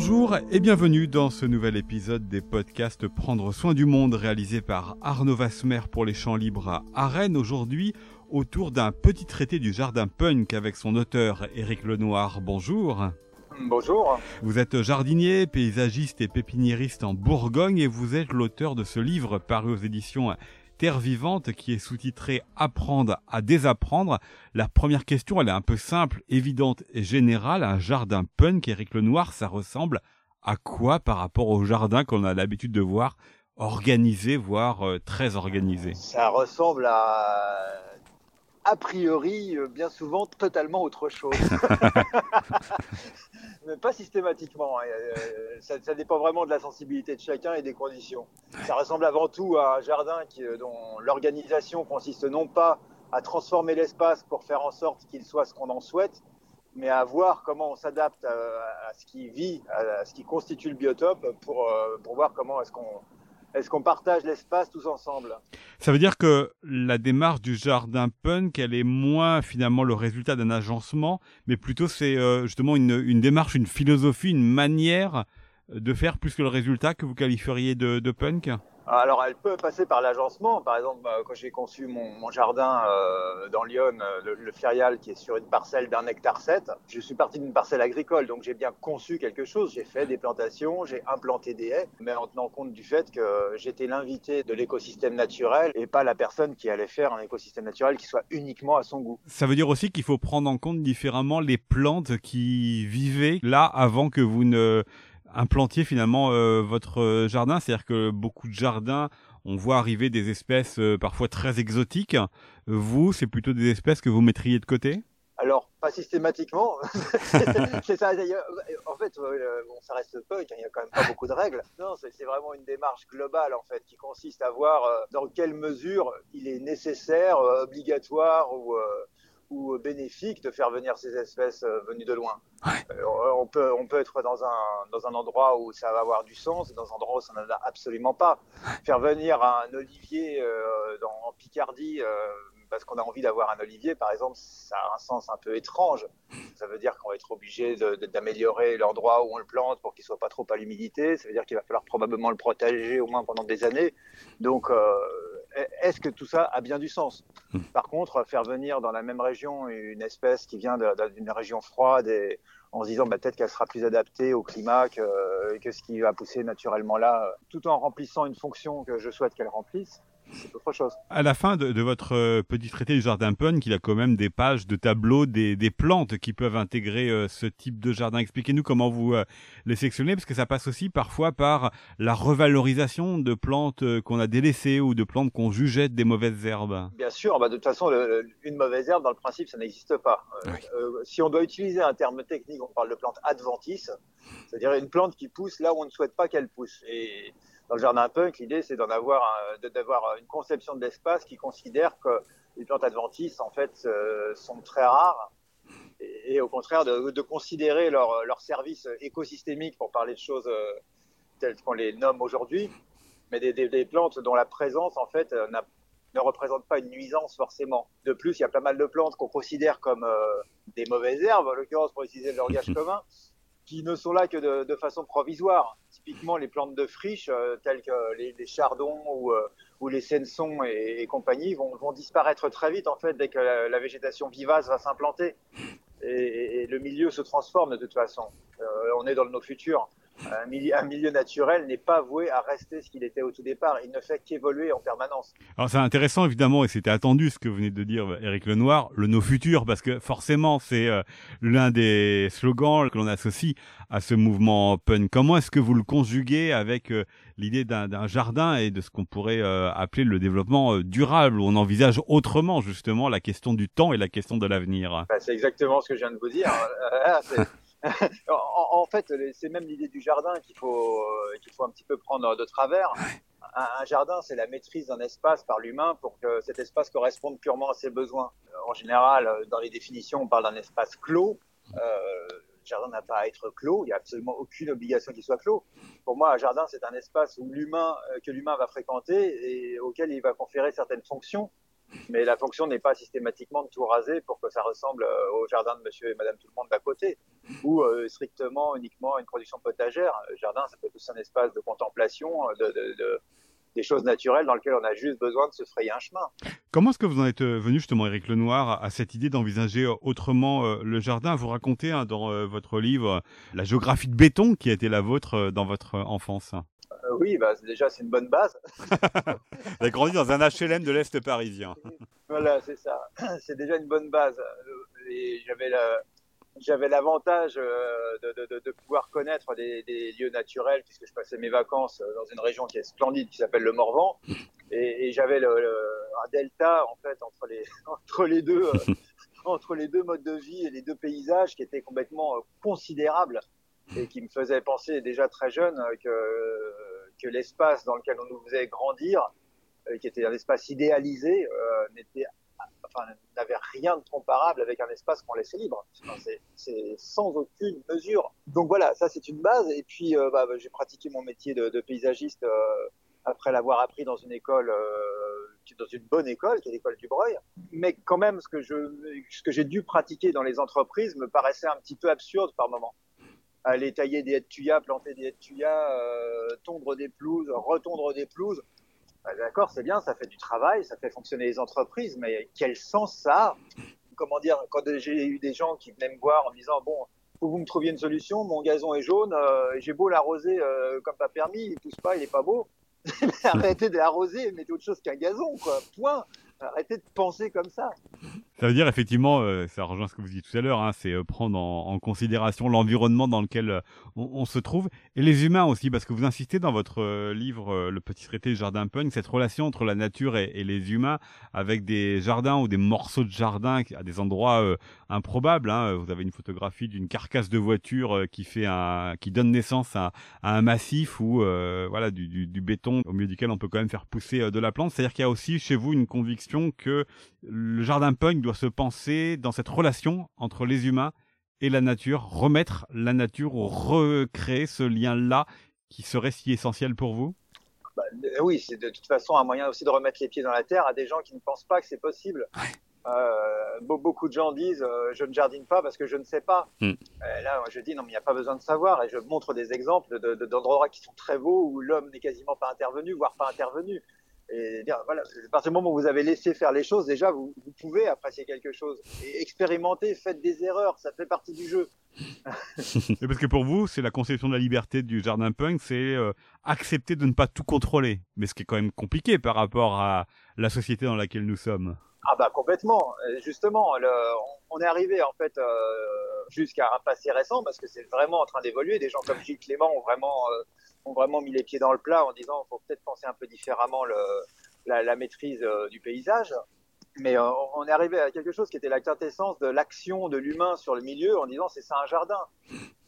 Bonjour et bienvenue dans ce nouvel épisode des podcasts Prendre soin du monde réalisé par Arnaud Vasmer pour les champs libres à Rennes aujourd'hui autour d'un petit traité du jardin punk avec son auteur Éric Lenoir. Bonjour. Bonjour. Vous êtes jardinier, paysagiste et pépiniériste en Bourgogne et vous êtes l'auteur de ce livre paru aux éditions Terre vivante qui est sous-titré Apprendre à désapprendre. La première question, elle est un peu simple, évidente et générale. Un jardin punk, Éric Lenoir, ça ressemble à quoi par rapport au jardin qu'on a l'habitude de voir organisé, voire euh, très organisé? Ça ressemble à a priori, euh, bien souvent, totalement autre chose. Mais pas systématiquement. Hein. Euh, ça, dépend vraiment de la sensibilité de chacun et des conditions. Ça ressemble avant tout à un jardin qui, euh, dont l'organisation consiste non pas à transformer l'espace pour faire en sorte qu'il soit ce qu'on en souhaite, mais à voir comment on s'adapte à, ce qui vit, à, ce qui constitue le biotope pour, pour voir comment est-ce qu'on est-ce qu'on partage l'espace tous ensemble? Ça veut dire que la démarche du jardin punk, elle est moins finalement le résultat d'un agencement, mais plutôt c'est euh, justement une, démarche, une philosophie, une manière de faire plus que le résultat que vous qualifieriez de punk alors, elle peut passer par l'agencement. Par exemple, bah, quand j'ai conçu mon, jardin euh, dans Lyon, euh, le, le, Ferial, qui est sur une parcelle d'un hectare 7, je suis parti d'une parcelle agricole, donc j'ai bien conçu quelque chose. J'ai fait des plantations, j'ai implanté des haies, mais en tenant compte du fait que j'étais l'invité de l'écosystème naturel et pas la personne qui allait faire un écosystème naturel qui soit uniquement à son goût. Ça veut dire aussi qu'il faut prendre en compte différemment les plantes qui vivaient là avant que vous ne implantiez finalement euh, votre euh, jardin C'est-à-dire que beaucoup de jardins, on voit arriver des espèces euh, parfois très exotiques. Vous, c'est plutôt des espèces que vous mettriez de côté? Alors, pas systématiquement. c'est ça d'ailleurs. En fait, ça reste hein, il n'y a quand même pas beaucoup de règles. Non, c'est vraiment une démarche globale, en fait, qui consiste à voir dans quelle mesure il est nécessaire, obligatoire ou ou bénéfique de faire venir ces espèces euh, venues de loin. Euh, on, peut, on peut être dans un, dans un endroit où ça va avoir du sens, dans un endroit où ça n'en a absolument pas. Faire venir un olivier euh, dans, en Picardie parce qu'on a envie d'avoir un olivier, par exemple, ça a un sens un peu étrange. Ça veut dire qu'on va être obligé d'améliorer l'endroit où on le plante pour qu'il soit pas trop à l'humidité. Ça veut dire qu'il va falloir probablement le protéger au moins pendant des années. Donc, est-ce que tout ça a bien du sens? Hmm. Par contre, faire venir dans la même région une espèce qui vient d'une région froide et en se disant bah, peut-être qu'elle sera plus adaptée au climat que, que, ce qui va pousser naturellement là, tout en remplissant une fonction que je souhaite qu'elle remplisse, c'est autre chose. À la fin de, votre euh, petit traité du jardin punk, il a quand même des pages de tableaux des, plantes qui peuvent intégrer euh, ce type de jardin. Expliquez-nous comment vous euh, les sélectionnez, parce que ça passe aussi parfois par la revalorisation de plantes qu'on a délaissées ou de plantes qu'on jugeait des mauvaises herbes. Bien sûr, bah, de toute façon, une mauvaise herbe, dans le principe, ça n'existe pas. si on doit utiliser un terme technique, on parle de plante adventice, c'est-à-dire une plante qui pousse là où on ne souhaite pas qu'elle pousse. Et dans le jardin punk, l'idée c'est d'en avoir, d'avoir une conception de l'espace qui considère que les plantes adventices en fait euh, sont très rares et, au contraire de, considérer leur, leur, service écosystémique pour parler de choses euh, telles qu'on les nomme aujourd'hui, mais des, des, plantes dont la présence en fait euh, ne représente pas une nuisance forcément. De plus, il y a pas mal de plantes qu'on considère comme des mauvaises herbes, en l'occurrence pour utiliser le langage commun, qui ne sont là que de, façon provisoire typiquement les plantes de friche, euh, telles que les, chardons ou, euh, ou les sensons et, compagnie, vont, vont, disparaître très vite en fait dès que la, végétation vivace va s'implanter. Et, le milieu se transforme de toute façon. Euh, on est dans nos futurs. Un milieu, un milieu, naturel n'est pas voué à rester ce qu'il était au tout départ. Il ne fait qu'évoluer en permanence. Alors c'est intéressant évidemment et c'était attendu ce que vous venez de dire Eric Lenoir, le no futur parce que forcément c'est l'un des slogans que l'on associe à ce mouvement punk. Comment est-ce que vous le conjuguez avec euh, l'idée d'un jardin et de ce qu'on pourrait euh, appeler le développement euh, durable, où on envisage autrement justement la question du temps et la question de l'avenir bah, C'est exactement ce que je viens de vous dire. en, fait, c'est même l'idée du jardin qu'il faut, qu'il faut un petit peu prendre de travers. Un, jardin, c'est la maîtrise d'un espace par l'humain pour que cet espace corresponde purement à ses besoins. En général, dans les définitions, on parle d'un espace clos. Euh, jardin n'a pas à être clos, il n'y a absolument aucune obligation qu'il soit clos. Pour moi, un jardin, c'est un espace où l'humain, euh, que l'humain va fréquenter et auquel il va conférer certaines fonctions. Mais la fonction n'est pas systématiquement de tout raser pour que ça ressemble euh, au jardin de monsieur et madame tout le monde d'à côté. ou strictement uniquement une production potagère. Le jardin, ça peut être aussi un espace de contemplation, de, des choses naturelles dans lesquelles on a juste besoin de se frayer un chemin. Comment est-ce que vous en êtes venu justement, Éric Lenoir, à cette idée d'envisager autrement le jardin? Vous racontez hein, dans votre livre la géographie de béton qui a été la vôtre dans votre enfance. Euh, oui, bah, déjà, c'est une bonne base. Vous avez grandi dans un HLM de l'Est parisien. voilà, c'est ça. C'est déjà une bonne base. J'avais j'avais l'avantage euh, de, pouvoir connaître des, lieux naturels puisque je passais mes vacances dans une région qui est splendide qui s'appelle le Morvan et, j'avais un delta en fait entre les entre les deux euh, entre les deux modes de vie et les deux paysages qui étaient complètement considérables et qui me faisait penser déjà très jeune que, que l'espace dans lequel on nous faisait grandir, euh, qui était un espace idéalisé, euh, n'avait rien de comparable avec un espace qu'on laissait libre. c'est sans aucune mesure. Donc voilà, ça c'est une base. Et puis euh, bah, j'ai pratiqué mon métier de, paysagiste après l'avoir appris dans une école, dans une bonne école, qui est l'école du Breuil. Mais quand même, ce que ce que j'ai dû pratiquer dans les entreprises me paraissait un petit peu absurde par moment aller tailler des de planter des de euh, tondre des pelouses, retondre des pelouses. Bah, d'accord, c'est bien, ça fait du travail, ça fait fonctionner les entreprises, mais quel sens ça a? Comment dire, quand j'ai eu des gens qui venaient me voir en me disant, bon, faut que vous me trouviez une solution, mon gazon est jaune, euh, j'ai beau l'arroser euh, comme pas permis, il pousse pas, il est pas beau. Arrêtez de l'arroser, mettez autre chose qu'un gazon, quoi. Point. Arrêtez de penser comme ça. Ça veut dire effectivement, euh, ça rejoint ce que vous dites tout à l'heure, hein, c'est euh, prendre en, considération l'environnement dans lequel euh, on, se trouve et les humains aussi, parce que vous insistez dans votre livre Le Petit traité Jardin Punk, cette relation entre la nature et, les humains, avec des jardins ou des morceaux de jardin à des endroits improbables. Hein. Vous avez une photographie d'une carcasse de voiture qui fait un, qui donne naissance à, un massif ou voilà du, du, du, béton au milieu duquel on peut quand même faire pousser de la plante. C'est-à-dire qu'il y a aussi chez vous une conviction que le jardin punk se penser dans cette relation entre les humains et la nature, remettre la nature ou recréer ce lien-là qui serait si essentiel pour vous? Bah, euh, Oui, c'est de toute façon un moyen aussi de remettre les pieds dans la terre à des gens qui ne pensent pas que c'est possible. Euh, beaucoup de gens disent euh, je ne jardine pas parce que je ne sais pas. Hmm. là, je dis non, mais il n'y a pas besoin de savoir et je montre des exemples d'endroits qui sont très beaux où l'homme n'est quasiment pas intervenu, voire pas intervenu. Et dire, voilà, à partir du moment où vous avez laissé faire les choses, déjà, vous, vous pouvez apprécier quelque chose. Et expérimenter, faites des erreurs, ça fait partie du jeu. parce que pour vous, c'est la conception de la liberté du jardin punk, c'est euh, accepter de ne pas tout contrôler. Mais ce qui est quand même compliqué par rapport à la société dans laquelle nous sommes. Ah bah complètement. Justement, le, on est arrivé en fait euh, jusqu'à un passé récent parce que c'est vraiment en train d'évoluer. Des gens comme Gilles Clément ont vraiment euh, ont vraiment mis les pieds dans le plat en disant faut peut-être penser un peu différemment la, maîtrise euh, du paysage. Mais euh, on est arrivé à quelque chose qui était la quintessence de l'action de l'humain sur le milieu en disant c'est ça un jardin.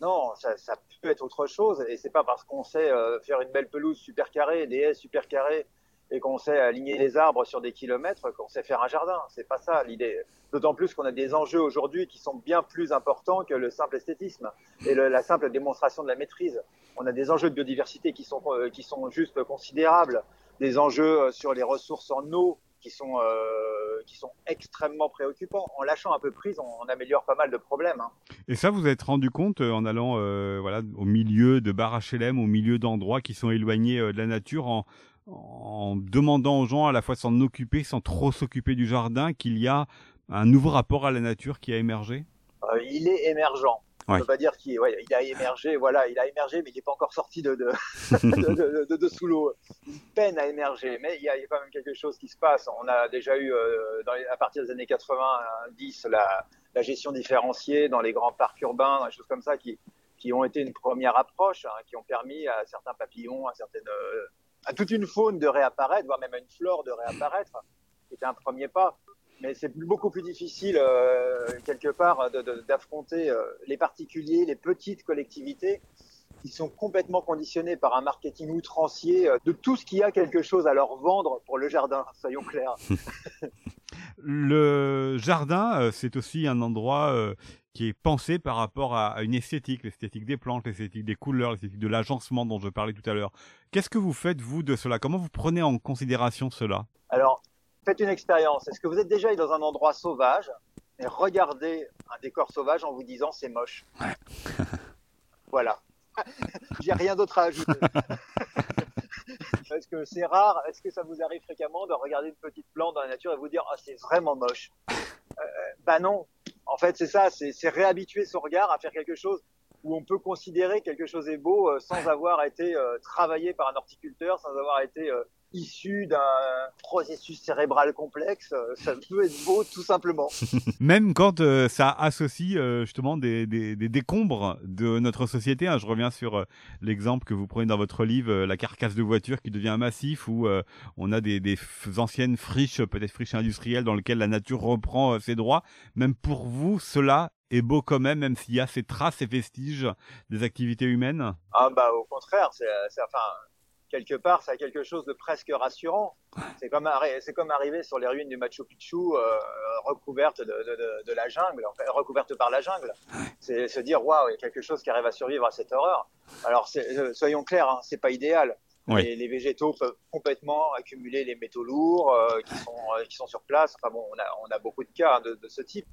Non, ça, ça, peut être autre chose et c'est pas parce qu'on sait euh, faire une belle pelouse super carrée, des haies super carrées et qu'on sait aligner les arbres sur des kilomètres qu'on sait faire un jardin. C'est pas ça l'idée. D'autant plus qu'on a des enjeux aujourd'hui qui sont bien plus importants que le simple esthétisme et la simple démonstration de la maîtrise. On a des enjeux de biodiversité qui sont, euh, qui sont juste considérables, des enjeux euh, sur les ressources en eau qui sont, euh, qui sont extrêmement préoccupants. En lâchant un peu prise, on, améliore pas mal de problèmes. Hein. Et ça, vous êtes rendu compte en allant voilà, au milieu de bar HLM, au milieu d'endroits qui sont éloignés de la nature, en, en demandant aux gens à la fois s'en occuper sans trop s'occuper du jardin, qu'il y a un nouveau rapport à la nature qui a émergé? Euh, Il est émergent. On ne peut pas dire qu'il ouais, il a émergé, voilà, il a émergé, mais il n'est pas encore sorti de, de, de, de, sous l'eau. Il peine à émerger, mais il y, a, quand même quelque chose qui se passe. On a déjà eu, euh, dans à partir des années 90, la, la gestion différenciée dans les grands parcs urbains, des choses comme ça, qui, qui ont été une première approche, hein, qui ont permis à certains papillons, à certaines euh, à toute une faune de réapparaître, voire même à une flore de réapparaître, qui était un premier pas. Mais c'est beaucoup plus difficile, euh, quelque part, d'affronter euh, les particuliers, les petites collectivités qui sont complètement conditionnés par un marketing outrancier euh, de tout ce qui a quelque chose à leur vendre pour le jardin, soyons clairs. le jardin, c'est aussi un endroit qui est pensé par rapport à, une esthétique, l'esthétique des plantes, l'esthétique des couleurs, l'esthétique de l'agencement dont je parlais tout à l'heure. Qu'est-ce que vous faites, vous, de cela? Comment vous prenez en considération cela? Alors, faites une expérience. Est-ce que vous êtes déjà dans un endroit sauvage et regardez un décor sauvage en vous disant c'est moche? Voilà. J'ai rien d'autre à ajouter. Est-ce que c'est rare Est-ce que ça vous arrive fréquemment de regarder une petite plante dans la nature et vous dire ah c'est vraiment moche? Euh, Bah non. En fait c'est ça, c'est réhabituer son regard à faire quelque chose où on peut considérer quelque chose est beau euh, sans avoir été euh, travaillé par un horticulteur, sans avoir été euh, issu d'un processus cérébral complexe, ça peut être beau tout simplement. Même quand ça associe justement des, des, des, décombres de notre société. Hein. Je reviens sur l'exemple que vous prenez dans votre livre, la carcasse de voiture qui devient un massif, où on a des, des anciennes friches, peut-être friches industrielles, dans lesquelles la nature reprend ses droits. Même pour vous, cela est beau quand même, même s'il y a ces traces et vestiges des activités humaines? Ah bah au contraire, c'est, enfin quelque part, ça a quelque chose de presque rassurant. C'est comme, c'est comme arriver sur les ruines du Machu Picchu euh, recouverte de, de, de, la jungle, recouverte par la jungle. C'est se dire waouh, il y a quelque chose qui arrive à survivre à cette horreur. Alors euh, soyons clairs, hein, c'est pas idéal. Les, les, végétaux peuvent complètement accumuler les métaux lourds euh, qui, sont, euh, qui sont sur place. Enfin bon, on a, on a beaucoup de cas de, de ce type.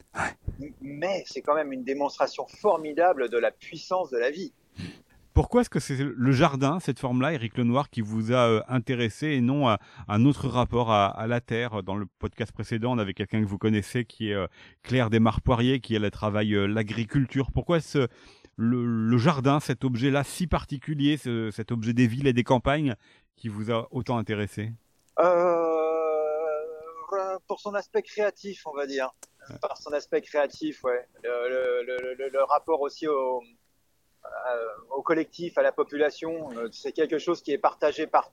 Mais c'est quand même une démonstration formidable de la puissance de la vie. Pourquoi est-ce que c'est le jardin, cette forme-là, Éric Lenoir, qui vous a euh, intéressé et non à, un autre rapport à, à, la terre? Dans le podcast précédent, on avait quelqu'un que vous connaissez qui est Claire Desmarres-Poirier, qui elle travaille l'agriculture. Pourquoi ce le, jardin, cet objet-là si particulier, cet objet des villes et des campagnes qui vous a autant intéressé? Euh, Pour son aspect créatif, on va dire. Par son aspect créatif, ouais. Le, rapport aussi au, euh, au, collectif, à la population, euh, c'est quelque chose qui est partagé par,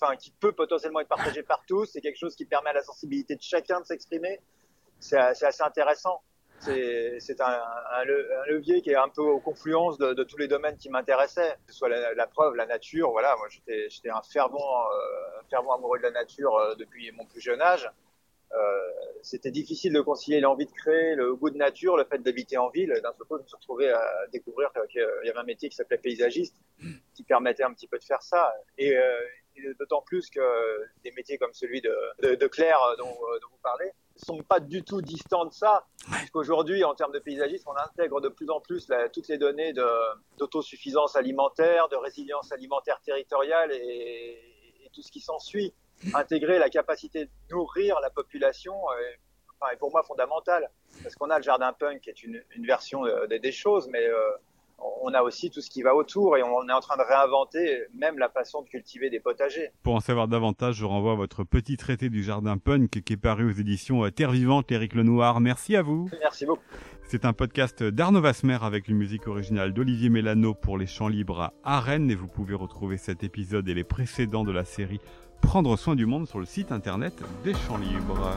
enfin, qui peut potentiellement être partagé par tous. C'est quelque chose qui permet à la sensibilité de chacun de s'exprimer. C'est assez intéressant c'est un, levier qui est un peu aux confluences de, tous les domaines qui m'intéressaient, que ce soit la, preuve, la nature. Voilà, moi j'étais un fervent, euh, fervent amoureux de la nature euh, depuis mon plus jeune âge. Euh, C'était difficile de concilier l'envie de créer, le goût de nature, le fait d'habiter en ville. D'un seul coup, je me suis retrouvé à découvrir qu'il y avait un métier qui s'appelait paysagiste, qui permettait un petit peu de faire ça. Et, euh, d'autant plus que des métiers comme celui de, de, de Claire dont, dont vous parlez, sont pas du tout distants de ça, puisqu'aujourd'hui, en termes de paysagisme, on intègre de plus en plus toutes les données d'autosuffisance alimentaire, de résilience alimentaire territoriale et, tout ce qui s'ensuit. Intégrer la capacité de nourrir la population est, enfin, est pour moi fondamental, parce qu'on a le jardin punk qui est une, une version euh, des choses, mais euh, on a aussi tout ce qui va autour et on est en train de réinventer même la façon de cultiver des potagers. Pour en savoir davantage, je renvoie à votre petit traité du jardin punk qui est paru aux éditions Terre Vivante, Éric Lenoir. Merci à vous. Merci beaucoup. C'est un podcast d'Arnaud Vasmer avec une musique originale d'Olivier Mélano pour les Champs Libres à Rennes et vous pouvez retrouver cet épisode et les précédents de la série Prendre soin du monde sur le site internet des Champs Libres.